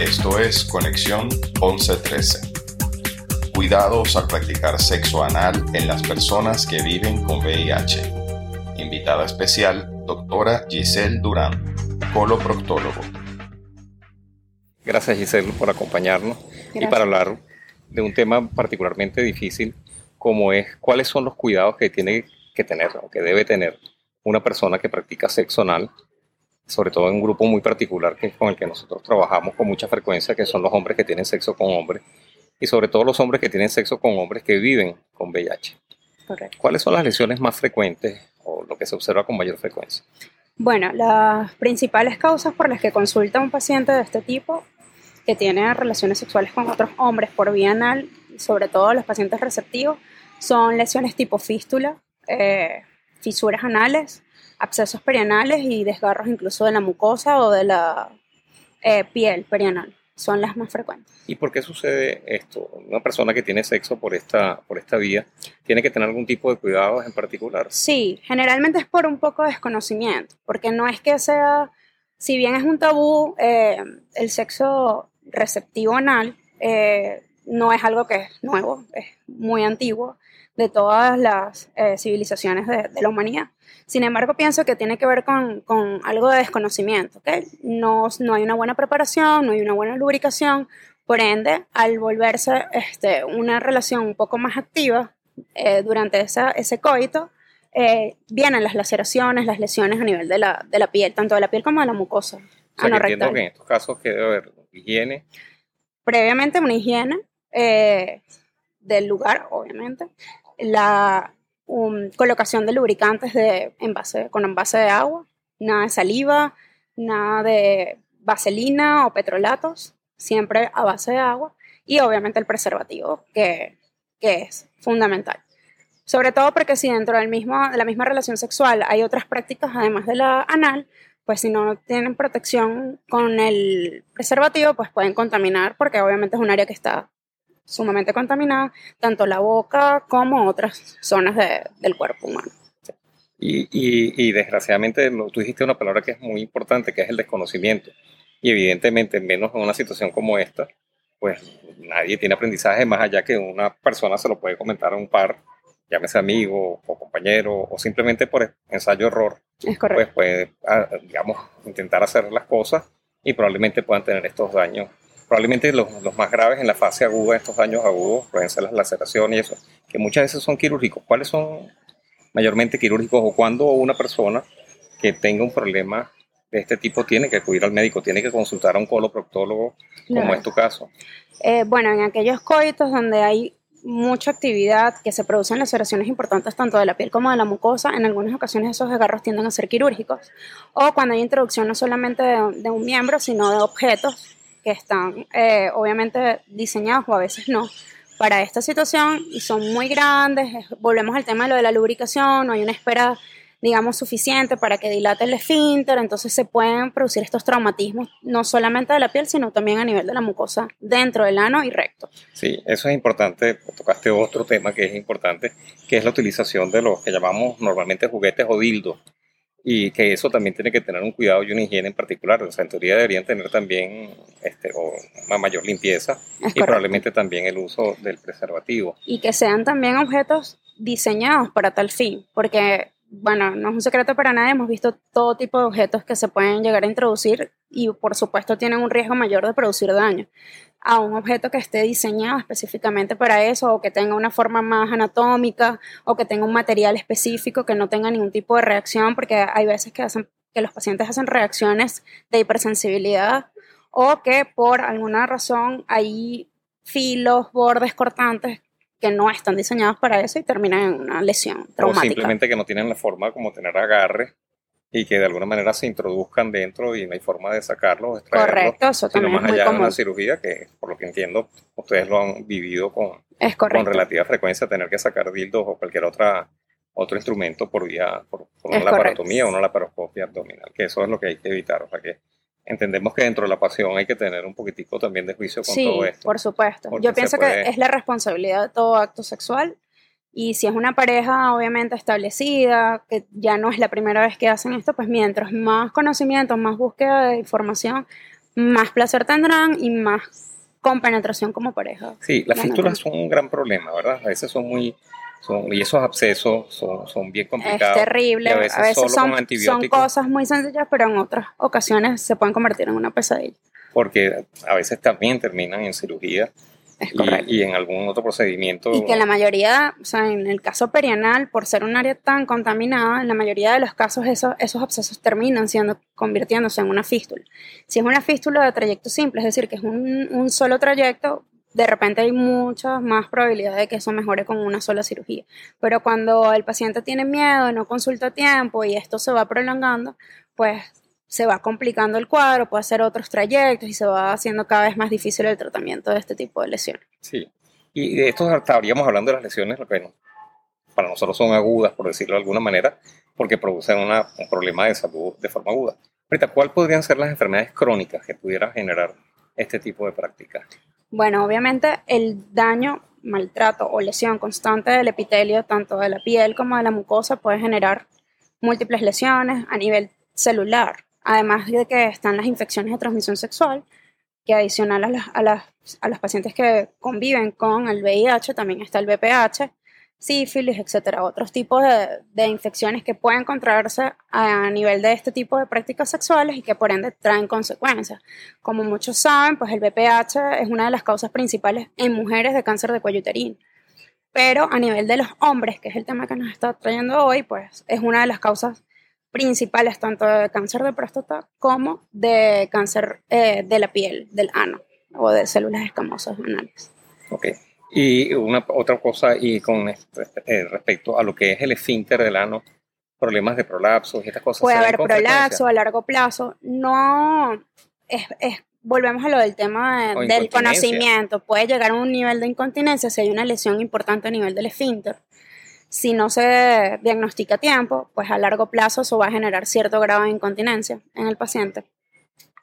Esto es Conexión 1113. Cuidados al practicar sexo anal en las personas que viven con VIH. Invitada especial, doctora Giselle Durán, coloproctólogo. Gracias Giselle por acompañarnos y para hablar de un tema particularmente difícil como es cuáles son los cuidados que tiene que tener o que debe tener una persona que practica sexo anal sobre todo en un grupo muy particular que con el que nosotros trabajamos con mucha frecuencia, que son los hombres que tienen sexo con hombres, y sobre todo los hombres que tienen sexo con hombres que viven con VIH. Correcto. ¿Cuáles son las lesiones más frecuentes o lo que se observa con mayor frecuencia? Bueno, las principales causas por las que consulta un paciente de este tipo que tiene relaciones sexuales con otros hombres por vía anal, sobre todo los pacientes receptivos, son lesiones tipo fístula, eh, fisuras anales, abscesos perianales y desgarros incluso de la mucosa o de la eh, piel perianal. Son las más frecuentes. ¿Y por qué sucede esto? Una persona que tiene sexo por esta, por esta vía, ¿tiene que tener algún tipo de cuidados en particular? Sí, generalmente es por un poco de desconocimiento, porque no es que sea, si bien es un tabú, eh, el sexo receptivo anal eh, no es algo que es nuevo, es muy antiguo de todas las civilizaciones de, de la humanidad. Sin embargo, pienso que tiene que ver con, con algo de desconocimiento, ¿ok? No, no, hay una buena preparación, no hay una buena lubricación, por ende, al volverse este, una relación un poco más activa eh, durante esa, ese coito, eh, vienen las laceraciones, las lesiones a nivel de la, de la, piel, tanto de la piel como de la mucosa. O sea, que entiendo que en estos casos que debe haber higiene. Previamente una higiene eh, del lugar, obviamente. La, colocación de lubricantes de envase, con envase de agua, nada de saliva, nada de vaselina o petrolatos, siempre a base de agua y obviamente el preservativo que, que es fundamental. Sobre todo porque si dentro del mismo, de la misma relación sexual hay otras prácticas además de la anal, pues si no tienen protección con el preservativo, pues pueden contaminar porque obviamente es un área que está sumamente contaminada, tanto la boca como otras zonas del cuerpo humano. Y, y, desgraciadamente tú dijiste una palabra que es muy importante, que es el desconocimiento. Y evidentemente, menos en una situación como esta, pues nadie tiene aprendizaje más allá que una persona se lo puede comentar a un par, llámese amigo o compañero, o simplemente por ensayo-error. Es correcto. Pues puede, ah, digamos, intentar hacer las cosas y probablemente puedan tener estos daños probablemente los, los, más graves en la fase aguda, estos daños agudos, pueden ser las laceraciones y eso, que muchas veces son quirúrgicos. ¿Cuáles son mayormente quirúrgicos o cuando una persona que tenga un problema de este tipo tiene que acudir al médico, tiene que consultar a un coloproctólogo, como es tu caso? Eh, bueno, en aquellos coitos donde hay mucha actividad, que se producen laceraciones importantes tanto de la piel como de la mucosa, en algunas ocasiones esos desgarros tienden a ser quirúrgicos. O cuando hay introducción no solamente de un miembro, sino de objetos que están eh, obviamente diseñados o a veces no para esta situación y son muy grandes. Volvemos al tema de lo de la lubricación, no hay una espera, digamos, suficiente para que dilate el esfínter, entonces se pueden producir estos traumatismos no solamente de la piel, sino también a nivel de la mucosa dentro del ano y recto. Sí, eso es importante, tocaste otro tema que es importante, que es la utilización de los que llamamos normalmente juguetes o dildos y que eso también tiene que tener un cuidado y una higiene en particular. O sea, en teoría deberían tener también este, una mayor limpieza y probablemente también el uso del preservativo. Y que sean también objetos diseñados para tal fin, porque, bueno, no es un secreto para nadie, hemos visto todo tipo de objetos que se pueden llegar a introducir y por supuesto tienen un riesgo mayor de producir daño a un objeto que esté diseñado específicamente para eso o que tenga una forma más anatómica o que tenga un material específico que no tenga ningún tipo de reacción porque hay veces que hacen que los pacientes hacen reacciones de hipersensibilidad o que por alguna razón hay filos, bordes cortantes que no están diseñados para eso y terminan en una lesión traumática. O simplemente que no tienen la forma como tener agarre y que de alguna manera se introduzcan dentro y no hay forma de sacarlos, Correcto, eso sino más allá de una cirugía que, por lo que entiendo, ustedes lo han vivido con, con relativa frecuencia, tener que sacar dildos o cualquier otra otro instrumento por vía, por, una laparotomía o una laparoscopia abdominal, que eso es lo que hay que evitar, o sea que entendemos que dentro de la pasión hay que tener un poquitico también de juicio con todo esto. por supuesto. Yo pienso que es la responsabilidad de todo acto sexual Y si es una pareja obviamente establecida, que ya no es la primera vez que hacen esto, pues mientras más conocimiento, más búsqueda de información, más placer tendrán y más compenetración como pareja. Sí, las fístulas son un gran problema, ¿verdad? A veces son muy... Son, y esos abscesos son, son bien complicados. Es terrible. A veces, son, son cosas muy sencillas, pero en otras ocasiones se pueden convertir en una pesadilla. Porque a veces también terminan en cirugía y, en algún otro procedimiento. Y que la mayoría, o sea, en el caso perianal, por ser un área tan contaminada, en la mayoría de los casos esos, esos abscesos terminan siendo, convirtiéndose en una fístula. Si es una fístula de trayecto simple, es decir, que es un, un solo trayecto, de repente hay muchas más probabilidades de que eso mejore con una sola cirugía. Pero cuando el paciente tiene miedo, no consulta a tiempo y esto se va prolongando, pues se va complicando el cuadro, puede hacer otros trayectos y se va haciendo cada vez más difícil el tratamiento de este tipo de lesiones. Sí, y de esto estaríamos hablando de las lesiones, que para nosotros son agudas, por decirlo de alguna manera, porque producen un problema de salud de forma aguda. Ahorita, ¿cuáles podrían ser las enfermedades crónicas que pudieran generar este tipo de prácticas? Bueno, obviamente el daño, maltrato o lesión constante del epitelio, tanto de la piel como de la mucosa, puede generar múltiples lesiones a nivel celular, además de que están las infecciones de transmisión sexual, que adicional a, las, a, las, a los pacientes que conviven con el VIH, también está el VPH, sífilis, etcétera, otros tipos de, de, infecciones que pueden contraerse a nivel de este tipo de prácticas sexuales y que por ende traen consecuencias. Como muchos saben, pues el VPH es una de las causas principales en mujeres de cáncer de cuello uterino. Pero a nivel de los hombres, que es el tema que nos está trayendo hoy, pues es una de las causas principales tanto de cáncer de próstata como de cáncer eh, de la piel, del ano o de células escamosas anales. Ok. Y una otra cosa, y con eh, respecto a lo que es el esfínter del ano, problemas de prolapso y estas cosas. Puede haber prolapso a largo plazo. No, es, es, volvemos a lo del tema del conocimiento. Puede llegar a un nivel de incontinencia si hay una lesión importante a nivel del esfínter si no se diagnostica a tiempo, pues a largo plazo eso va a generar cierto grado de incontinencia en el paciente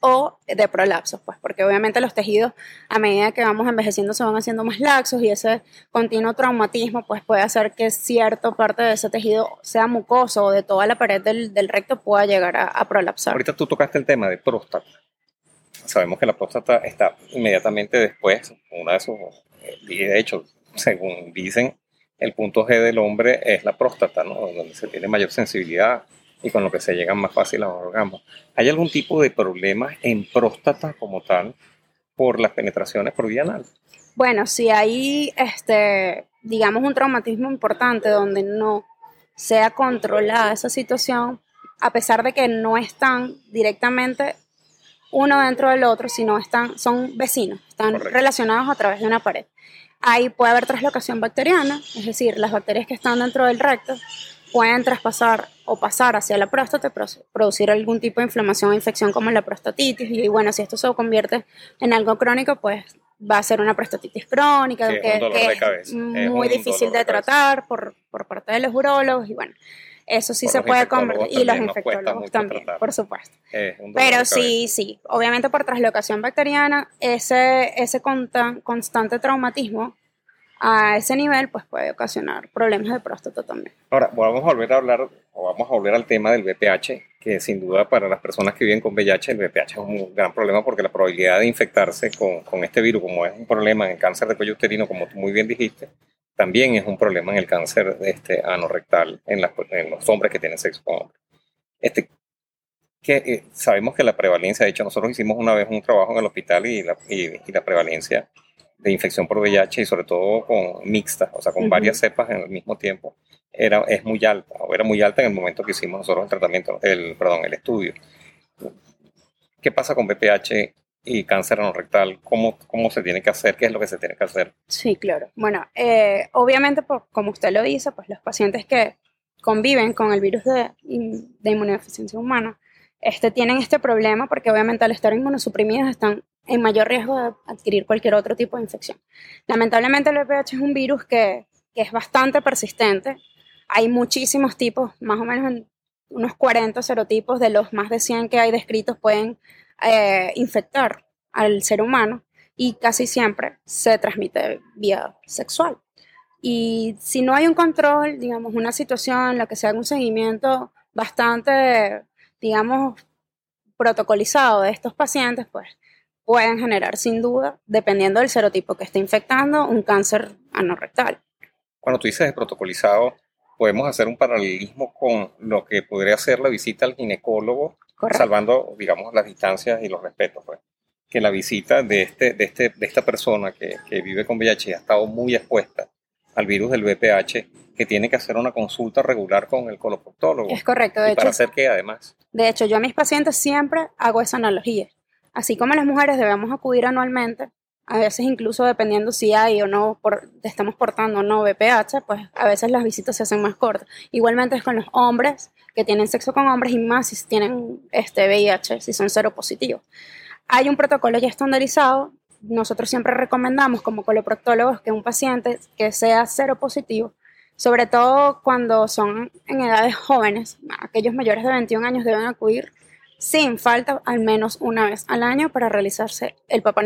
o de prolapsos, pues porque obviamente los tejidos a medida que vamos envejeciendo se van haciendo más laxos y ese continuo traumatismo pues puede hacer que cierta parte de ese tejido sea mucoso o de toda la pared del, recto pueda llegar a, a, prolapsar. Ahorita tú tocaste el tema de próstata. Sabemos que la próstata está inmediatamente después, una de esos, de hecho, según dicen, el punto G del hombre es la próstata, ¿no? donde se tiene mayor sensibilidad y con lo que se llegan más fácil a los orgasmos. ¿Hay algún tipo de problema en próstata como tal por las penetraciones por vía anal? Bueno, si hay, este, digamos, un traumatismo importante donde no sea controlada esa situación, a pesar de que no están directamente uno dentro del otro, sino están, son vecinos, están relacionados a través de una pared. Ahí puede haber traslocación bacteriana, es decir, las bacterias que están dentro del recto pueden traspasar o pasar hacia la próstata, producir algún tipo de inflamación o infección como la prostatitis. Y bueno, si esto se convierte en algo crónico, pues va a ser una prostatitis crónica, que, es, muy difícil de, tratar por, por, parte de los urólogos. Y bueno, eso sí se puede convertir. Y los infectólogos también, por supuesto. Pero sí, sí. Obviamente por traslocación bacteriana, ese, ese constante traumatismo a ese nivel, pues puede ocasionar problemas de próstata también. Ahora, vamos a volver a hablar, o vamos a volver al tema del VPH, que sin duda para las personas que viven con VIH, el VPH es un gran problema porque la probabilidad de infectarse con, con este virus, como es un problema en el cáncer de cuello uterino, como tú muy bien dijiste, también es un problema en el cáncer este, anorrectal en, en los hombres que tienen sexo con hombres. Este, que, eh, sabemos que la prevalencia, de hecho nosotros hicimos una vez un trabajo en el hospital y la, y, la prevalencia de infección por VIH y sobre todo con mixta, o sea, con varias cepas en el mismo tiempo, era, es muy alta, o era muy alta en el momento que hicimos nosotros el tratamiento, el, perdón, el estudio. ¿Qué pasa con VPH y cáncer rectal, ¿cómo, ¿cómo se tiene que hacer? ¿Qué es lo que se tiene que hacer? Sí, claro. Bueno, eh, obviamente, pues, como usted lo dice, pues los pacientes que conviven con el virus de, de inmunodeficiencia humana este, tienen este problema porque obviamente al estar inmunosuprimidos están en mayor riesgo de adquirir cualquier otro tipo de infección. Lamentablemente el VPH es un virus que, que es bastante persistente. Hay muchísimos tipos, más o menos unos 40 serotipos de los más de 100 que hay descritos pueden eh, infectar al ser humano y casi siempre se transmite vía sexual. Y si no hay un control, digamos, una situación en la que se haga un seguimiento bastante, digamos, protocolizado de estos pacientes, pues pueden generar sin duda, dependiendo del serotipo que esté infectando, un cáncer anorrectal. Cuando tú dices protocolizado, podemos hacer un paralelismo con lo que podría ser la visita al ginecólogo, salvando, digamos, las distancias y los respetos. Pues. Que la visita de, este, de, este, de esta persona que, que vive con VIH y ha estado muy expuesta al virus del VPH, que tiene que hacer una consulta regular con el coloproctólogo. Es correcto, de y hecho. Para hacer que además. De hecho, yo a mis pacientes siempre hago esa analogía. Así como las mujeres debemos acudir anualmente, a veces incluso dependiendo si hay o no, por, estamos portando o no VPH, pues a veces las visitas se hacen más cortas. Igualmente es con los hombres que tienen sexo con hombres y más si tienen este VIH, si son seropositivos. Hay un protocolo ya estandarizado. Nosotros siempre recomendamos como coloproctólogos que un paciente que sea seropositivo, sobre todo cuando son en edades jóvenes, aquellos mayores de 21 años deben acudir sin falta al menos una vez al año para realizarse el Papa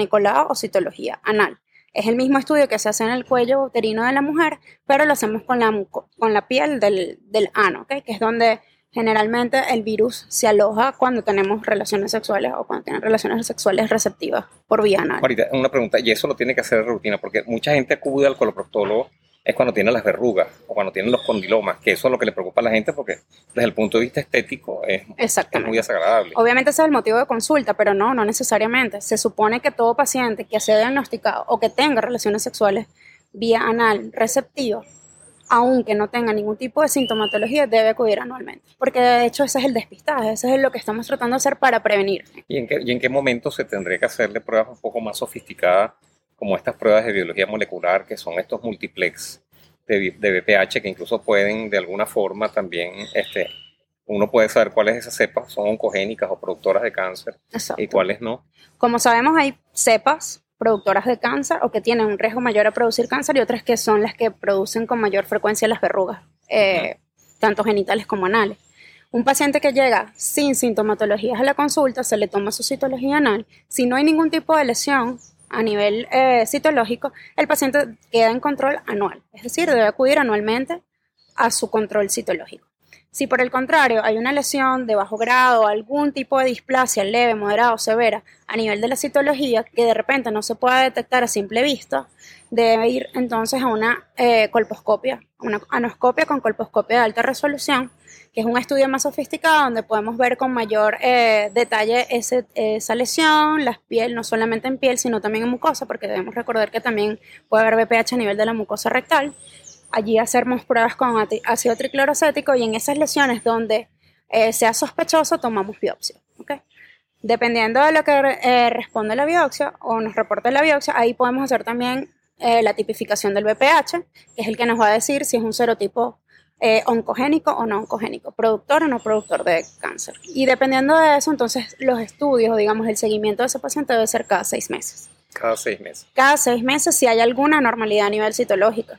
o citología anal. Es el mismo estudio que se hace en el cuello uterino de la mujer, pero lo hacemos con la, con la piel del, del ano, que es donde generalmente el virus se aloja cuando tenemos relaciones sexuales o cuando tienen relaciones sexuales receptivas por vía anal. Ahorita, una pregunta, y eso lo tiene que hacer de rutina, porque mucha gente acude al coloproctólogo es cuando tiene las verrugas o cuando tienen los condilomas, que eso es lo que le preocupa a la gente porque desde el punto de vista estético es, es muy desagradable. Obviamente ese es el motivo de consulta, pero no, no necesariamente. Se supone que todo paciente que sea diagnosticado o que tenga relaciones sexuales vía anal receptiva, aunque no tenga ningún tipo de sintomatología, debe acudir anualmente. Porque de hecho ese es el despistaje, ese es lo que estamos tratando de hacer para prevenir. ¿Y en qué, y en qué momento se tendría que hacerle pruebas un poco más sofisticadas como estas pruebas de biología molecular, que son estos multiplex de, de BPH, que incluso pueden de alguna forma también, este, uno puede saber cuáles de esas cepas son oncogénicas o productoras de cáncer Exacto. y cuáles no. Como sabemos, hay cepas productoras de cáncer o que tienen un riesgo mayor a producir cáncer y otras que son las que producen con mayor frecuencia las verrugas, eh, tanto genitales como anales. Un paciente que llega sin sintomatologías a la consulta, se le toma su citología anal. Si no hay ningún tipo de lesión a nivel eh, citológico, el paciente queda en control anual, es decir, debe acudir anualmente a su control citológico. Si por el contrario hay una lesión de bajo grado, algún tipo de displasia leve, moderada o severa a nivel de la citología que de repente no se pueda detectar a simple vista, debe ir entonces a una eh, colposcopia, una anoscopia con colposcopia de alta resolución, que es un estudio más sofisticado donde podemos ver con mayor eh, detalle esa lesión, la piel, no solamente en piel, sino también en mucosa, porque debemos recordar que también puede haber BPH a nivel de la mucosa rectal. Allí hacemos pruebas con ácido triclorocético y en esas lesiones donde eh, sea sospechoso tomamos biopsia. ¿okay? Dependiendo de lo que eh, responde la biopsia o nos reporte la biopsia, ahí podemos hacer también eh, la tipificación del BPH, que es el que nos va a decir si es un serotipo eh, oncogénico o no oncogénico, productor o no productor de cáncer. Y dependiendo de eso, entonces los estudios o digamos el seguimiento de ese paciente debe ser cada seis meses. Cada seis meses. Cada seis meses si hay alguna anormalidad a nivel citológico.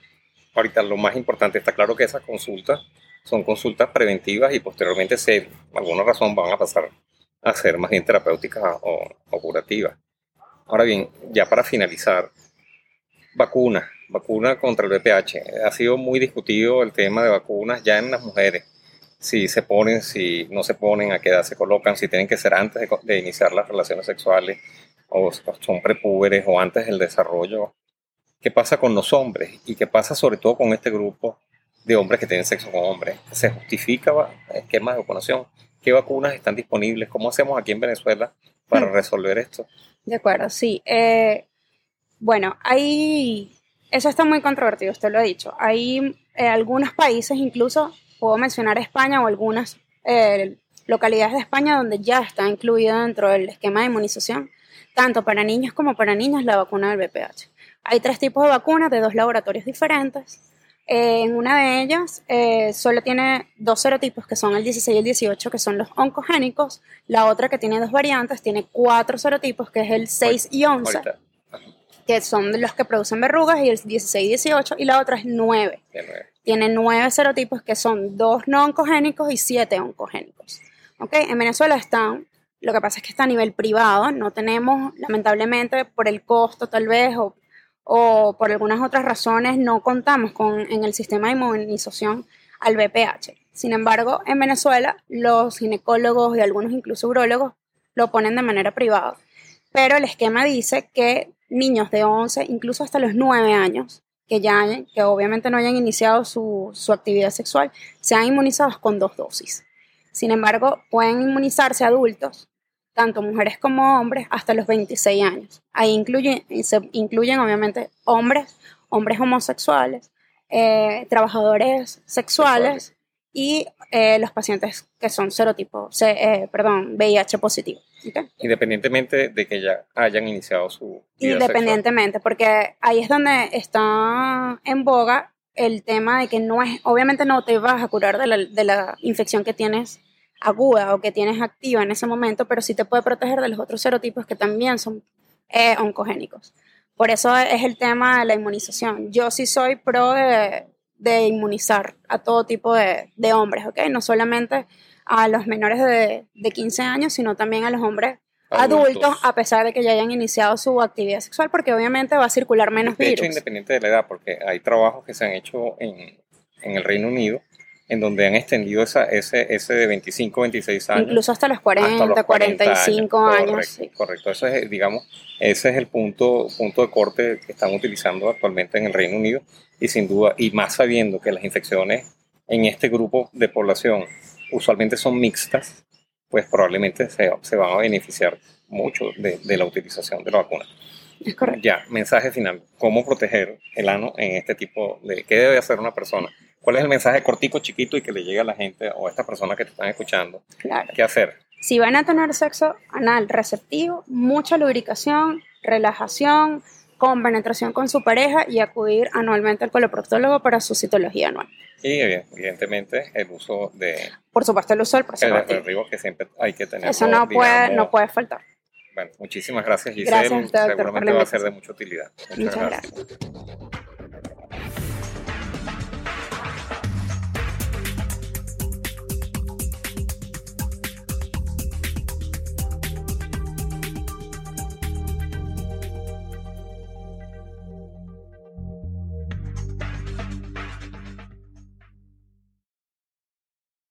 Ahorita lo más importante, está claro que esas consultas son consultas preventivas y posteriormente, si por alguna razón, van a pasar a ser más bien terapéuticas o, o curativas. Ahora bien, ya para finalizar, vacuna, vacuna contra el VPH. Ha sido muy discutido el tema de vacunas ya en las mujeres. Si se ponen, si no se ponen, a qué edad se colocan, si tienen que ser antes de, iniciar las relaciones sexuales o son prepúberes o antes del desarrollo. ¿Qué pasa con los hombres? Y qué pasa sobre todo con este grupo de hombres que tienen sexo con hombres. ¿Se justifica esquemas de vacunación? ¿Qué vacunas están disponibles? ¿Cómo hacemos aquí en Venezuela para resolver esto? De acuerdo, sí. Eh, bueno, hay, eso está muy controvertido, usted lo ha dicho. Hay eh, algunos países, incluso puedo mencionar España o algunas eh, localidades de España donde ya está incluida dentro del esquema de inmunización, tanto para niños como para niñas, la vacuna del VPH. Hay tres tipos de vacunas de dos laboratorios diferentes. Eh, en una de ellas eh, solo tiene dos serotipos, que son el 16 y el 18, que son los oncogénicos. La otra que tiene dos variantes tiene cuatro serotipos, que es el 6 y 11, Ahorita. que son los que producen verrugas, y el 16 y 18, y la otra es 9. Tiene nueve serotipos, que son dos no oncogénicos y siete oncogénicos. ¿Okay? En Venezuela están, lo que pasa es que está a nivel privado, no tenemos, lamentablemente, por el costo tal vez, o o por algunas otras razones no contamos con en el sistema de inmunización al BPH. Sin embargo, en Venezuela los ginecólogos y algunos incluso urólogos lo ponen de manera privada, pero el esquema dice que niños de 11, incluso hasta los 9 años, que ya que obviamente no hayan iniciado su, su actividad sexual, sean inmunizados con dos dosis. Sin embargo, pueden inmunizarse adultos, tanto mujeres como hombres, hasta los 26 años. Ahí incluyen, se incluyen obviamente hombres, hombres homosexuales, eh, trabajadores sexuales y eh, los pacientes que son serotipo, eh, perdón, VIH positivo. Independientemente de que ya hayan iniciado su vida Independientemente, porque ahí es donde está en boga el tema de que no es, obviamente no te vas a curar de la, de la infección que tienes aguda o que tienes activa en ese momento, pero sí te puede proteger de los otros serotipos que también son eh, oncogénicos. Por eso es el tema de la inmunización. Yo sí soy pro de, de inmunizar a todo tipo de, de, hombres, ¿ok? No solamente a los menores de, de 15 años, sino también a los hombres adultos. a pesar de que ya hayan iniciado su actividad sexual, porque obviamente va a circular menos de virus. Hecho, independiente de la edad, porque hay trabajos que se han hecho en, en el Reino Unido en donde han extendido esa, ese, ese de 25, 26 años. Incluso hasta los 40, 45 años. Correcto, correcto. Eso es, digamos, ese es el punto, punto de corte que están utilizando actualmente en el Reino Unido y sin duda, y más sabiendo que las infecciones en este grupo de población usualmente son mixtas, pues probablemente se, se van a beneficiar mucho de, de la utilización de la vacuna. Es correcto. Ya, mensaje final. ¿Cómo proteger el ano en este tipo de... ¿Qué debe hacer una persona? ¿Cuál es el mensaje cortico, chiquito y que le llegue a la gente o a estas personas que te están escuchando? Claro. ¿Qué hacer? Si van a tener sexo anal receptivo, mucha lubricación, relajación, con penetración con su pareja y acudir anualmente al coloproctólogo para su citología anual. Y evidentemente el uso de... Por supuesto el uso del preservativo. El que siempre hay que tener. Eso no, puede, no puede faltar. Bueno, muchísimas gracias Giselle. Gracias, doctor, Seguramente va a ser de mucha utilidad. Muchas, Muchas gracias. gracias.